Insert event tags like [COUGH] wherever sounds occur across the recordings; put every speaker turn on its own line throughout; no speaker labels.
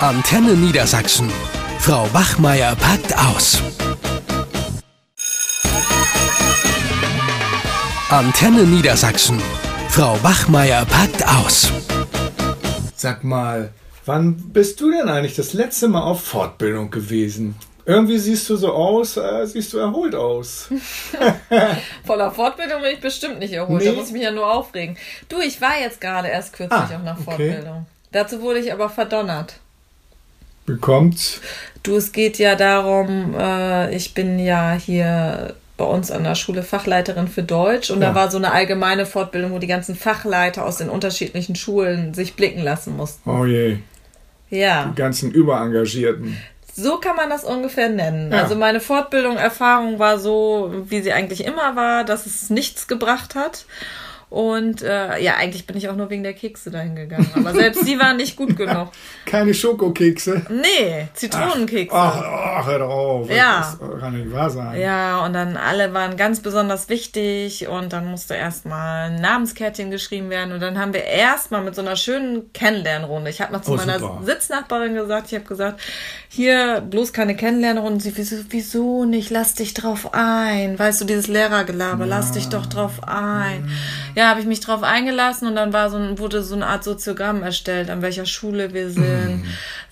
Antenne Niedersachsen. Frau Wachmeier packt aus. Antenne Niedersachsen. Frau Wachmeier packt aus.
Sag mal, wann bist du denn eigentlich das letzte Mal auf Fortbildung gewesen? Irgendwie siehst du so aus, äh, siehst du erholt aus. [LAUGHS]
Voller Fortbildung bin ich bestimmt nicht erholt.
Nee.
Da muss ich mich ja nur aufregen. Du, ich war jetzt gerade erst kürzlich
Ah,
auf einer
okay.
Fortbildung. Dazu wurde ich aber verdonnert.
Bekommt's?
Du, es geht ja darum, äh, ich bin ja hier bei uns an der Schule Fachleiterin für Deutsch und
Ja.
da war so eine allgemeine Fortbildung, wo die ganzen Fachleiter aus den unterschiedlichen Schulen sich blicken lassen mussten.
Oh je,
Ja.
die ganzen Überengagierten.
So kann man das ungefähr nennen.
Ja.
Also meine Fortbildung, Erfahrung war so, wie sie eigentlich immer war, dass es nichts gebracht hat. Und äh, ja, eigentlich bin ich auch nur wegen der Kekse dahin gegangen. Aber selbst die waren nicht gut [LAUGHS] genug.
Keine Schokokekse.
Nee, Zitronenkekse.
Ach, ach, hör doch auf.
Ja.
Das kann nicht wahr sein.
Ja, und dann alle waren ganz besonders wichtig und dann musste erstmal ein Namenskärtchen geschrieben werden und dann haben wir erstmal mit so einer schönen Kennenlernrunde. Ich habe noch zu
Oh,
meiner
super.
Sitznachbarin gesagt, ich habe gesagt, hier bloß keine Kennenlernrunde. Sie, wieso, wieso nicht? Lass dich drauf ein. Weißt du, dieses Lehrergelaber, lass dich doch drauf ein. Ja, habe ich mich drauf eingelassen und dann war so ein, wurde so eine Art Soziogramm erstellt, an welcher Schule wir sind,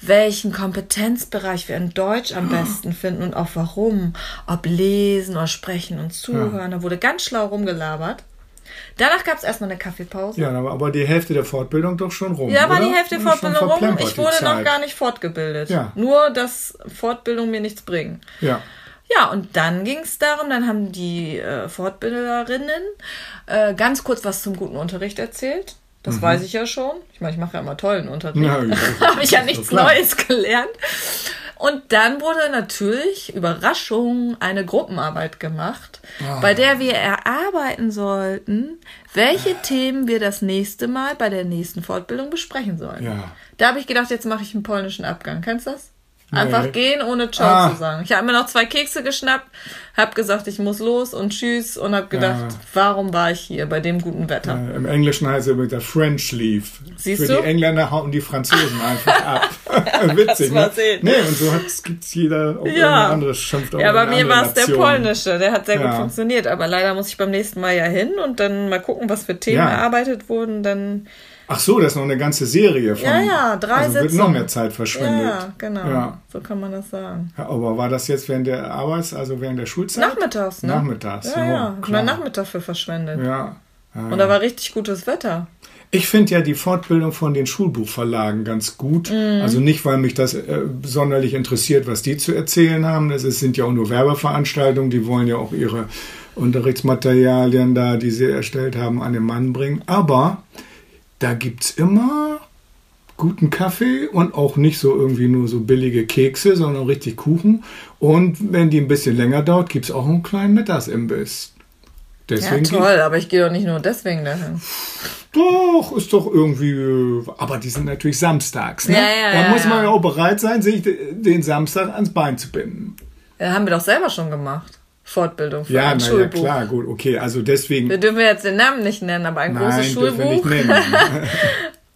welchen Kompetenzbereich wir in Deutsch am besten finden und auch warum. Ob lesen oder sprechen und zuhören. Da wurde ganz schlau rumgelabert. Danach gab es erstmal eine Kaffeepause.
Ja, aber, aber die Hälfte der Fortbildung doch schon rum.
Ja, war die Hälfte
Schon
Fortbildung rum. Ich wurde noch gar nicht fortgebildet.
Ja.
Nur, dass Fortbildung mir nichts bringen.
Ja.
Ja, und dann ging es darum, dann haben die äh, Fortbilderinnen äh, ganz kurz was zum guten Unterricht erzählt. Das weiß ich ja schon. Ich meine, ich mache ja immer tollen Unterricht.
Mhm. Ja, [LAUGHS]
Habe ich ja nichts. Neues gelernt. Und dann wurde natürlich, Überraschung, eine Gruppenarbeit gemacht,
Ah.
bei der wir erarbeiten sollten, welche Themen wir das nächste Mal bei der nächsten Fortbildung besprechen sollen.
Ja.
Da habe ich gedacht, jetzt mache ich einen polnischen Abgang. Kennst du das? Einfach
Nee.
gehen, ohne Ciao
Ah.
zu sagen. Ich habe mir noch zwei Kekse geschnappt, habe gesagt, ich muss los und tschüss und habe gedacht,
Ja.
warum war ich hier bei dem guten Wetter?
Äh, Im Englischen heißt es übrigens der French Leave.
Siehst
Für
du?
die Engländer hauen die Franzosen [LAUGHS] einfach ab. [LAUGHS] Witzig, ne?
sehen.
Nee, und so gibt es jeder auch
Ja.
anderes schimpft auf
Ja, bei mir war es der polnische, der hat sehr gut
Ja.
funktioniert, aber leider muss ich beim nächsten Mal ja hin und dann mal gucken, was für Themen
Ja.
erarbeitet wurden, dann
Ach so, das ist noch eine ganze Serie von.
Ja, ja, drei
also wird noch mehr Zeit verschwendet.
ja, genau,
Ja.
so kann man das sagen.
Ja, Aber war das jetzt während der Arbeits-, also während der Schulzeit?
Nachmittags, ne?
Nachmittags,
Ja,
ja,
ja,
klar.
mein Nachmittag für verschwendet.
Ja. ja.
Und da war richtig gutes Wetter.
Ich finde ja die Fortbildung von den Schulbuchverlagen ganz gut.
Mhm.
Also nicht, weil mich das äh, sonderlich interessiert, was die zu erzählen haben. Das ist, sind ja auch nur Werbeveranstaltungen. Die wollen ja auch ihre Unterrichtsmaterialien da, die sie erstellt haben, an den Mann bringen. Aber da gibt's immer guten Kaffee und auch nicht so irgendwie nur so billige Kekse, sondern richtig Kuchen. Und wenn die ein bisschen länger dauert, gibt's auch einen kleinen Mittagsimbiss.
Ja,
Deswegen
toll, aber ich gehe doch nicht nur deswegen dahin.
doch, ist doch irgendwie. Aber die sind natürlich samstags. Ne?
Ja, ja,
da
ja,
muss man
ja.
ja auch bereit sein, sich de- den Samstag ans Bein zu binden.
Ja, haben wir doch selber schon gemacht. Fortbildung für
Ja,
ein
na ja,
Schulbuch.
klar, gut, okay. Also deswegen.
Wir dürfen jetzt den Namen nicht nennen, aber ein großes
Nein, nicht
Schulbuch.
nennen. [LAUGHS]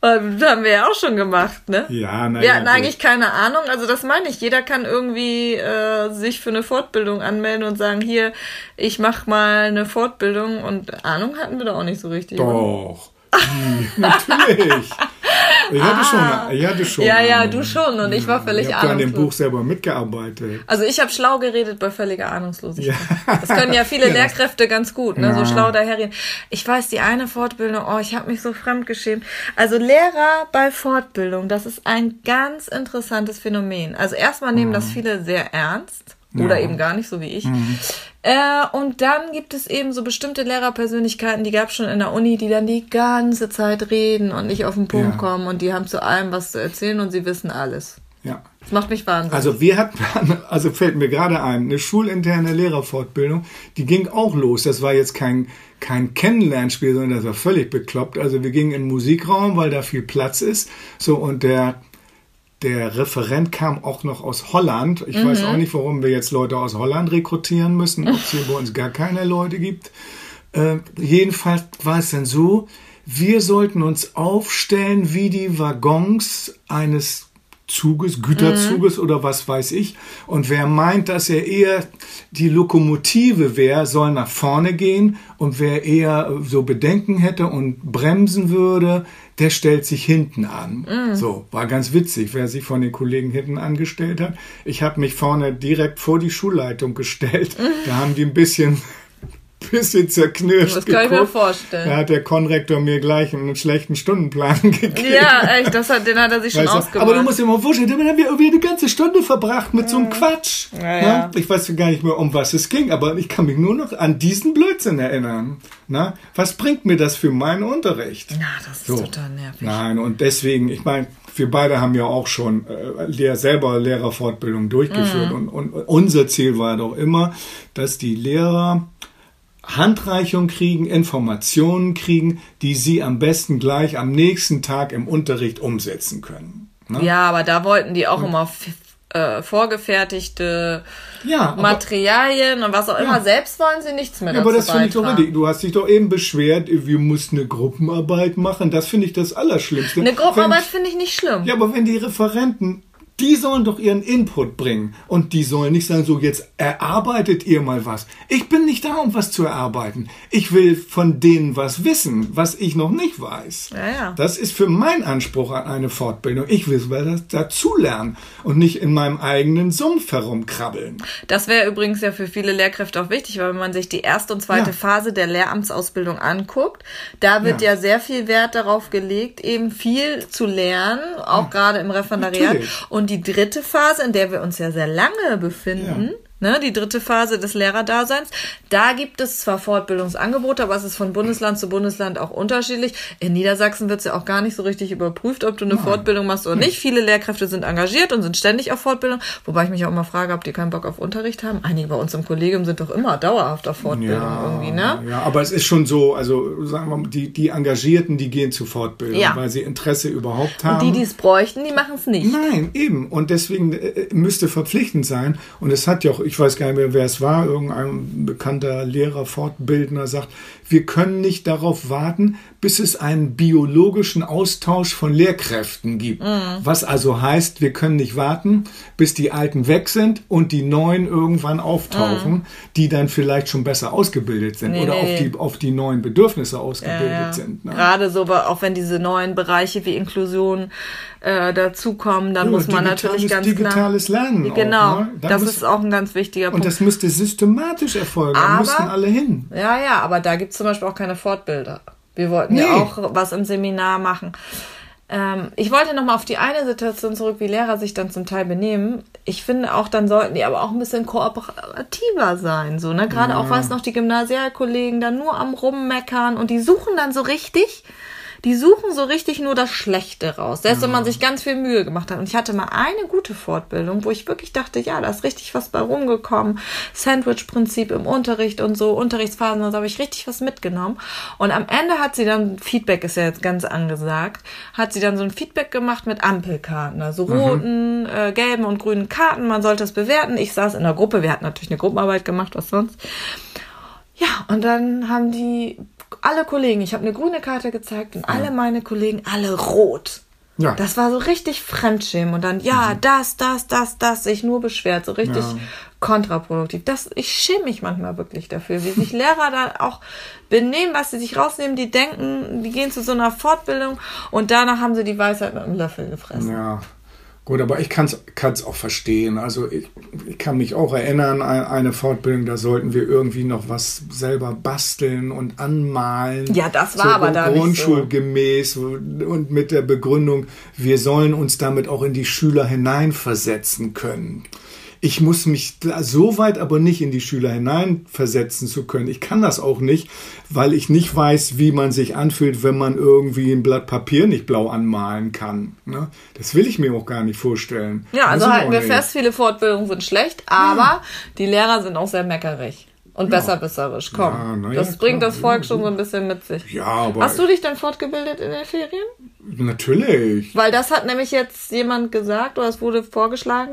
Das haben wir ja auch schon gemacht, ne?
Ja, na
Wir
ja,
hatten
gut.
eigentlich keine Ahnung, also das meine ich. Jeder kann irgendwie äh, sich für eine Fortbildung anmelden und sagen, hier, ich mache mal eine Fortbildung und Ahnung hatten wir da auch nicht so richtig.
Doch. Hm, Natürlich. [LAUGHS] Ich hatte schon. Ich hatte schon
Ah. Ja, ja, du schon und ich war völlig
Ich habe an dem
ahnungslos.
Buch selber mitgearbeitet.
Also ich habe schlau geredet bei völliger Ahnungslosigkeit.
Ja.
Das können ja viele [LAUGHS]
Ja,
Lehrkräfte ganz gut, ne? So schlau daherreden. Ich weiß, die eine Fortbildung, oh, ich habe mich so fremdgeschämt. Also Lehrer bei Fortbildung, das ist ein ganz interessantes Phänomen. Also erstmal nehmen das viele sehr ernst oder
Ja.
eben gar nicht, so wie ich. Äh, und dann gibt es eben so bestimmte Lehrerpersönlichkeiten, die gab es schon in der Uni, die dann die ganze Zeit reden und nicht auf den Punkt
Ja.
kommen und die haben zu allem was zu erzählen und sie wissen alles.
Ja.
Das macht mich wahnsinnig.
Also wir hatten, [LAUGHS] also fällt mir gerade ein, eine schulinterne Lehrerfortbildung, die ging auch los. Das war jetzt kein, kein Kennenlernspiel, sondern das war völlig bekloppt. Also wir gingen im Musikraum, weil da viel Platz ist. So, und der, der Referent kam auch noch aus Holland. Ich weiß auch nicht, warum wir jetzt Leute aus Holland rekrutieren müssen, ob es hier bei uns gar keine Leute gibt. Äh, jedenfalls war es dann so, wir sollten uns aufstellen wie die Waggons eines Zuges, Güterzuges
Mhm.
oder was weiß ich. Und wer meint, dass er eher die Lokomotive wäre, soll nach vorne gehen. Und wer eher so Bedenken hätte und bremsen würde, der stellt sich hinten an.
Mhm.
So, war ganz witzig, wer sich von den Kollegen hinten angestellt hat. Ich habe mich vorne direkt vor die Schulleitung gestellt. Da haben die ein bisschen bisschen zerknirscht
Das kann ich mir
geguckt.
vorstellen.
Da hat der Konrektor mir gleich einen schlechten Stundenplan [LAUGHS] gegeben.
Ja, echt, das hat, den hat er sich schon
Weißt
ausgemacht.
aber du musst dir mal vorstellen, damit haben wir irgendwie eine ganze Stunde verbracht mit so einem Quatsch.
Ja, ja.
Ich weiß gar nicht mehr, um was es ging, aber ich kann mich nur noch an diesen Blödsinn erinnern. Na? Was bringt mir das für meinen Unterricht?
ja, das ist
So.
total nervig.
Nein, und deswegen, ich meine, wir beide haben ja auch schon äh, Lehr selber Lehrerfortbildung
Mhm.
durchgeführt und, und unser Ziel war doch immer, dass die Lehrer Handreichung kriegen, Informationen kriegen, die sie am besten gleich am nächsten Tag im Unterricht umsetzen können. Ne?
Ja, aber da wollten die auch immer f- äh, vorgefertigte
Ja, aber-
Materialien und was auch immer.
Ja.
Selbst wollen sie nichts mehr
Ja, aber das finde ich doch richtig. Du hast dich doch eben beschwert, wir mussten eine Gruppenarbeit machen. Das finde ich das Allerschlimmste.
Eine Gruppenarbeit finde ich nicht schlimm.
Ja, aber wenn die Referenten, die sollen doch ihren Input bringen und die sollen nicht sagen, so jetzt erarbeitet ihr mal was. Ich bin nicht da, um was zu erarbeiten. Ich will von denen was wissen, was ich noch nicht weiß.
Ja, ja.
Das ist für mein Anspruch an eine Fortbildung. Ich will was dazulernen und nicht in meinem eigenen Sumpf herumkrabbeln.
Das wäre übrigens ja für viele Lehrkräfte auch wichtig, weil wenn man sich die erste und zweite
Ja.
Phase der Lehramtsausbildung anguckt, da wird ja. Sehr viel Wert darauf gelegt, eben viel zu lernen, auch gerade im Referendariat.
Natürlich.
Und die dritte Phase, in der wir uns ja sehr lange befinden, ne, die dritte Phase des Lehrerdaseins, da gibt es zwar Fortbildungsangebote, aber es ist von Bundesland zu Bundesland auch unterschiedlich. In Niedersachsen wird es ja auch gar nicht so richtig überprüft, ob du eine Fortbildung machst oder nicht. Viele Lehrkräfte sind engagiert und sind ständig auf Fortbildung, wobei ich mich auch immer frage, ob die keinen Bock auf Unterricht haben. Einige bei uns im Kollegium sind doch immer dauerhaft auf Fortbildung irgendwie, ne?
Ja, aber es ist schon so, also sagen wir mal, die, die Engagierten, die gehen zu Fortbildung,
Ja.
weil sie Interesse überhaupt haben.
Die, die es bräuchten, die machen es nicht.
Nein, eben. Und deswegen äh, müsste verpflichtend sein. Und es hat ja auch, ich weiß gar nicht mehr, wer es war, irgendein bekannter Lehrer, Fortbildner sagt, wir können nicht darauf warten, bis es einen biologischen Austausch von Lehrkräften gibt.
Mhm.
Was also heißt, wir können nicht warten, bis die Alten weg sind und die Neuen irgendwann auftauchen, die dann vielleicht schon besser ausgebildet sind
Mhm. Nee,
oder
nee,
auf, die, auf die neuen Bedürfnisse ausgebildet
ja.
sind. Ne?
Gerade so, auch wenn diese neuen Bereiche wie Inklusion äh, dazukommen, dann
Ja,
muss man natürlich ganz
digitales. Lernen auch,
Genau,
ne? Da
das
muss-
ist auch ein ganz wichtiger
Und
Punkt.
das müsste systematisch erfolgen. Da müssten alle hin.
Ja, ja, aber da gibt's zum Beispiel auch keine Fortbilder. Wir wollten ja
Nee.
auch was im Seminar machen. Ähm, ich wollte nochmal auf die eine Situation zurück, wie Lehrer sich dann zum Teil benehmen. Ich finde auch, dann sollten die aber auch ein bisschen kooperativer sein. So, ne? Gerade auch, was noch die Gymnasialkollegen dann nur am Rummeckern und die suchen dann so richtig. Die suchen so richtig nur das Schlechte raus. Selbst wenn man sich ganz viel Mühe gemacht hat. Und ich hatte mal eine gute Fortbildung, wo ich wirklich dachte, ja, da ist richtig was bei rumgekommen. Sandwich-Prinzip im Unterricht und so, Unterrichtsphasen, da habe ich richtig was mitgenommen. Und am Ende hat sie dann, Feedback ist ja jetzt ganz angesagt, hat sie dann so ein Feedback gemacht mit Ampelkarten. Also roten, äh, gelben und grünen Karten. Man sollte es bewerten. Ich saß in der Gruppe, wir hatten natürlich eine Gruppenarbeit gemacht, was sonst. Ja, und dann haben die alle Kollegen, ich habe eine grüne Karte gezeigt und alle meine Kollegen, alle rot.
Ja.
Das war so richtig Fremdschämen und dann, ja, das, das, das, das, sich nur beschwert, so richtig
Ja.
kontraproduktiv. Das, ich schäme mich manchmal wirklich dafür, wie sich Lehrer da auch benehmen, was sie sich rausnehmen, die denken, die gehen zu so einer Fortbildung und danach haben sie die Weisheit mit einem Löffel gefressen.
Ja. Gut, aber ich kann es auch verstehen. Also ich, ich kann mich auch erinnern an eine Fortbildung, da sollten wir irgendwie noch was selber basteln und anmalen.
Ja, das war aber da nicht so.
Grundschulgemäß und mit der Begründung, wir sollen uns damit auch in die Schüler hineinversetzen können. Ich muss mich da so weit aber nicht in die Schüler hineinversetzen zu können. Ich kann das auch nicht, weil ich nicht weiß, wie man sich anfühlt, wenn man irgendwie ein Blatt Papier nicht blau anmalen kann. Ne? Das will ich mir auch gar nicht vorstellen.
Ja, also halten wir
nicht.
fest, viele Fortbildungen sind schlecht, aber die Lehrer sind auch sehr meckerig und besserwisserisch. Komm,
Ja, na ja,
das bringt
klar.
das Volk schon so ein bisschen mit sich.
Ja, aber
Hast du dich denn fortgebildet in den Ferien?
natürlich.
Weil das hat nämlich jetzt jemand gesagt oder es wurde vorgeschlagen,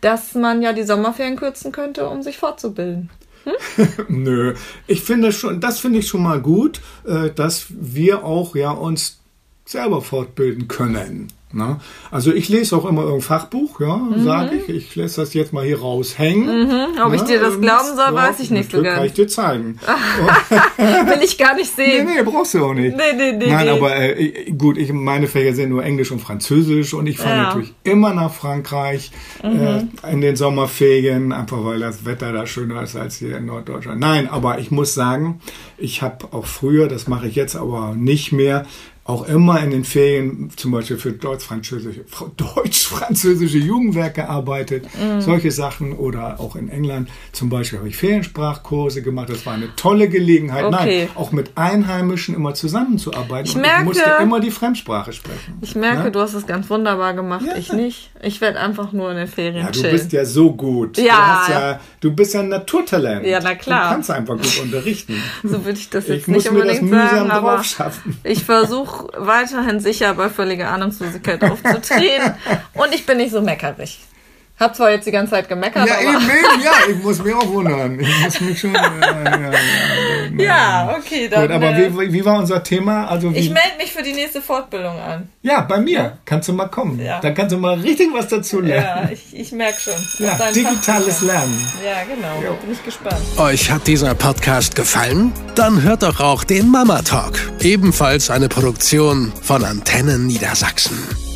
dass man ja die Sommerferien kürzen könnte, um sich fortzubilden. [LAUGHS]
Nö, ich finde schon, das finde ich schon mal gut, äh, dass wir auch ja uns selber fortbilden können. Na? Also ich lese auch immer irgendein Fachbuch, ja,
Mhm.
sage ich. Ich lasse das jetzt mal hier raushängen.
Ob ich
Na,
dir das
ähm,
glauben soll, weiß ich nicht so
natürlich Kann ich dir zeigen. [LAUGHS]
Will ich gar nicht
Nee,
sehen.
nee, brauchst du auch nicht.
Nee, nee, nee,
Nein,
nee.
aber äh, gut, ich, meine Fächer sind nur Englisch und Französisch und ich fahre
Ja. Mhm.
natürlich immer nach Frankreich äh, in den Sommerferien, einfach weil das Wetter da schöner ist als hier in Norddeutschland. Nein, aber ich muss sagen, ich habe auch früher, das mache ich jetzt aber nicht mehr, auch immer in den Ferien zum Beispiel für deutsch-französische deutsch-französische Jugendwerk gearbeitet,
Mhm.
solche Sachen oder auch in England zum Beispiel habe ich Feriensprachkurse gemacht. Das war eine tolle Gelegenheit.
Okay.
Nein, auch mit Einheimischen immer zusammenzuarbeiten.
Ich
und
merke-
ich musste immer die Fremdsprache sprechen.
Ich merke,
Ja?
du hast es ganz wunderbar gemacht. Ich nicht. Ich werde einfach nur in den Ferien
Ja, du
chillen.
bist ja so gut. Du,
Ja.
hast ja, du bist ja ein Naturtalent.
Ja, na klar.
Du kannst einfach gut unterrichten. [LAUGHS]
so würde ich das jetzt
Ich
nicht unbedingt
mühsam
sagen, aber ich versuche weiterhin sicher bei völliger Ahnungslosigkeit aufzutreten [LAUGHS] und ich bin nicht so meckerig. Hab zwar jetzt die ganze Zeit gemeckert,
Ja,
aber
eben, eben, ja, ich muss mich auch wundern. Ich muss mich schon. Ja, ja, ja,
ja, okay, dann.
Gut, aber
äh,
wie, wie war unser Thema? Also wie,
ich melde mich für die nächste Fortbildung an.
ja, bei mir. Kannst du mal kommen.
Ja.
Dann kannst du mal richtig was dazu lernen.
Ja, ich, ich merke schon.
Ja, digitales. Lernen.
Ja, genau. Bin ich gespannt.
Euch hat dieser Podcast gefallen? Dann hört doch auch den Mama Talk, ebenfalls eine Produktion von Antennen Niedersachsen.